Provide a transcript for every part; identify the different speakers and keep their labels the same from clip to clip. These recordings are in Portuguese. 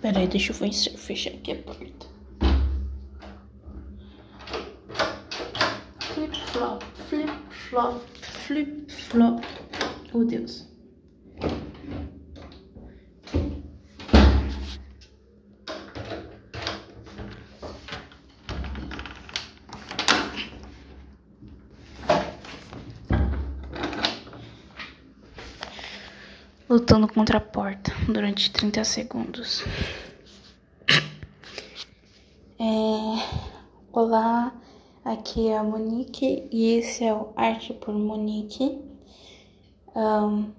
Speaker 1: Pera aí, deixa eu fechar aqui a porta. Flip flop, flip flop, flip flop. Oh Deus. Lutando contra a porta durante 30 segundos. É... Olá, aqui é a Monique e esse é o Arte por Monique. Um,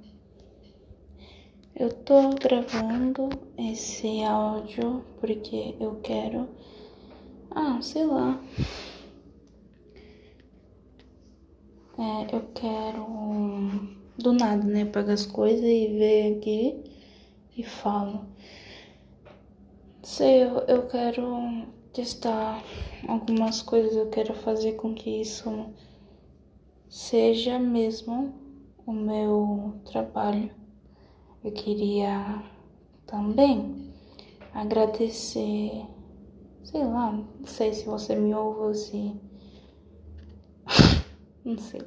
Speaker 1: eu tô gravando esse áudio porque eu quero. Ah, sei lá. É, eu quero do nada, né? Pego as coisas e vejo aqui e falo. Sei, eu, eu quero testar algumas coisas, eu quero fazer com que isso seja mesmo o meu trabalho. Eu queria também agradecer, sei lá, não sei se você me ouve ou se. não sei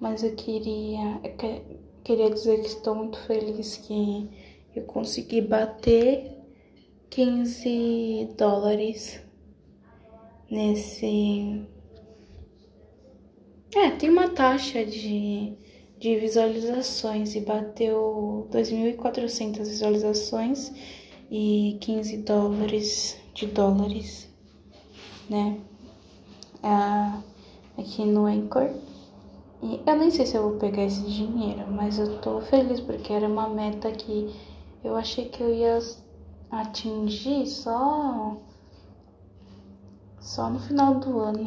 Speaker 1: mas eu queria, eu queria dizer que estou muito feliz que eu consegui bater 15 dólares nesse. É, tem uma taxa de, de visualizações e bateu 2.400 visualizações e 15 dólares de dólares, né? Ah, aqui no Anchor. E eu nem sei se eu vou pegar esse dinheiro, mas eu tô feliz porque era uma meta que eu achei que eu ia atingir só só no final do ano,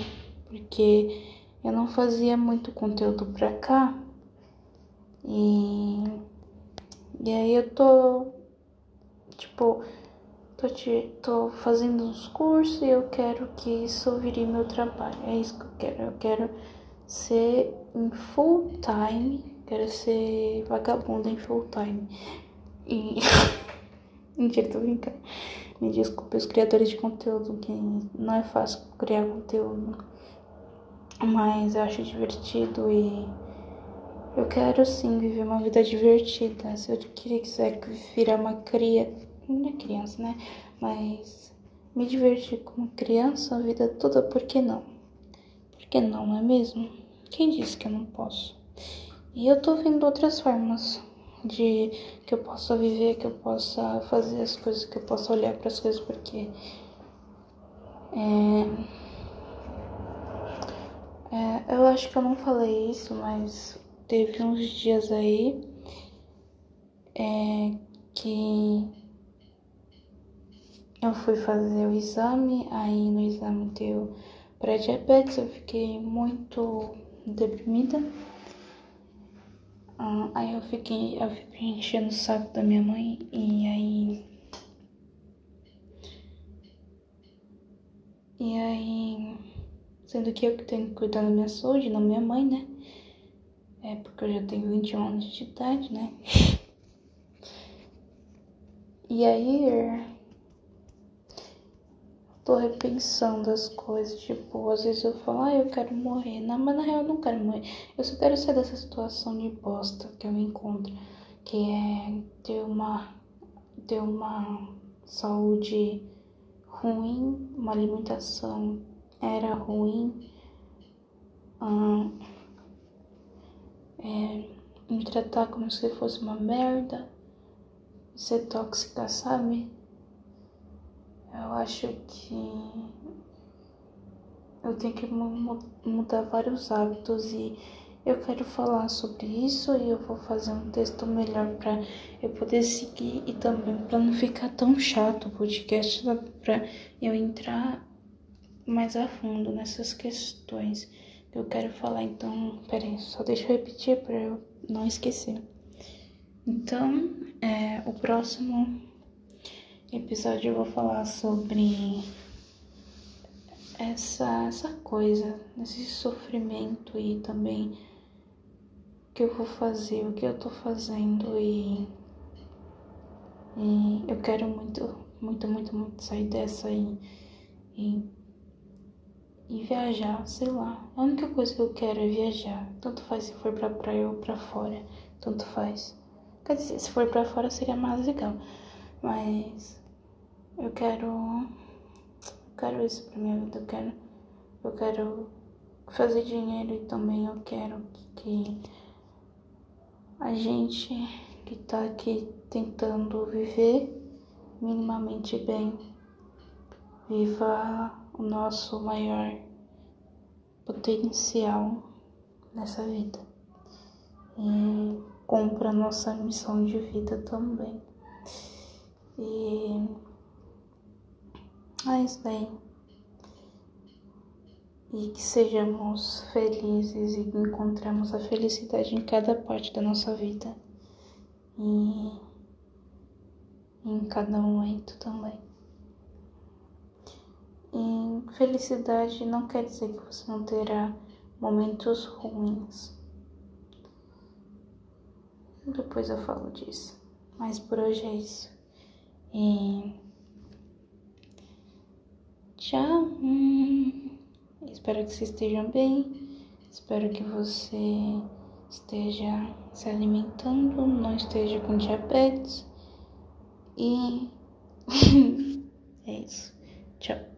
Speaker 1: porque eu não fazia muito conteúdo pra cá. E e aí eu tô tipo tô, te, tô fazendo uns cursos e eu quero que isso vire meu trabalho. É isso que eu quero. Eu quero ser em full time, quero ser vagabunda em full time. E. Mentira, tô brincando. Me desculpe os criadores de conteúdo, que não é fácil criar conteúdo. Mas eu acho divertido e eu quero sim viver uma vida divertida. Se eu quiser virar uma cria, não é criança, né? Mas me divertir como criança a vida toda, por que não? Que não, não é mesmo? Quem disse que eu não posso? E eu tô vendo outras formas de que eu possa viver, que eu possa fazer as coisas, que eu possa olhar para as coisas, porque é, é, eu acho que eu não falei isso, mas teve uns dias aí é, que eu fui fazer o exame, aí no exame deu pré-diabetes, eu fiquei muito deprimida. Ah, aí eu fiquei, eu fiquei enchendo o saco da minha mãe e aí. E aí. Sendo que eu que tenho que cuidar da minha saúde, não minha mãe, né? É porque eu já tenho 21 anos de idade, né? E aí tô repensando as coisas. Tipo, às vezes eu falo, ah, eu quero morrer. Não, mas na real eu não quero morrer. Eu só quero sair dessa situação de bosta que eu me encontro. Que é ter uma, ter uma saúde ruim, uma alimentação era ruim. É, me tratar como se fosse uma merda. Ser tóxica, sabe? Eu acho que eu tenho que mudar vários hábitos e eu quero falar sobre isso e eu vou fazer um texto melhor para eu poder seguir e também para não ficar tão chato o podcast, para eu entrar mais a fundo nessas questões que eu quero falar. Então, peraí, só deixa eu repetir para eu não esquecer. Então, é, o próximo episódio eu vou falar sobre essa, essa coisa, esse sofrimento e também o que eu vou fazer, o que eu tô fazendo e, e eu quero muito muito, muito, muito sair dessa e, e, e viajar, sei lá. A única coisa que eu quero é viajar. Tanto faz se for pra praia ou pra fora. Tanto faz. Quer dizer, se for pra fora seria mais legal. Mas eu quero. Eu quero isso pra minha vida. Eu quero. Eu quero fazer dinheiro e também eu quero que a gente que tá aqui tentando viver minimamente bem, viva o nosso maior potencial nessa vida e cumpra a nossa missão de vida também. E isso daí. E que sejamos felizes e encontremos a felicidade em cada parte da nossa vida e em cada momento também. E felicidade não quer dizer que você não terá momentos ruins. Depois eu falo disso. Mas por hoje é isso. E tchau. Espero que vocês estejam bem. Espero que você esteja se alimentando, não esteja com diabetes. E é isso. Tchau.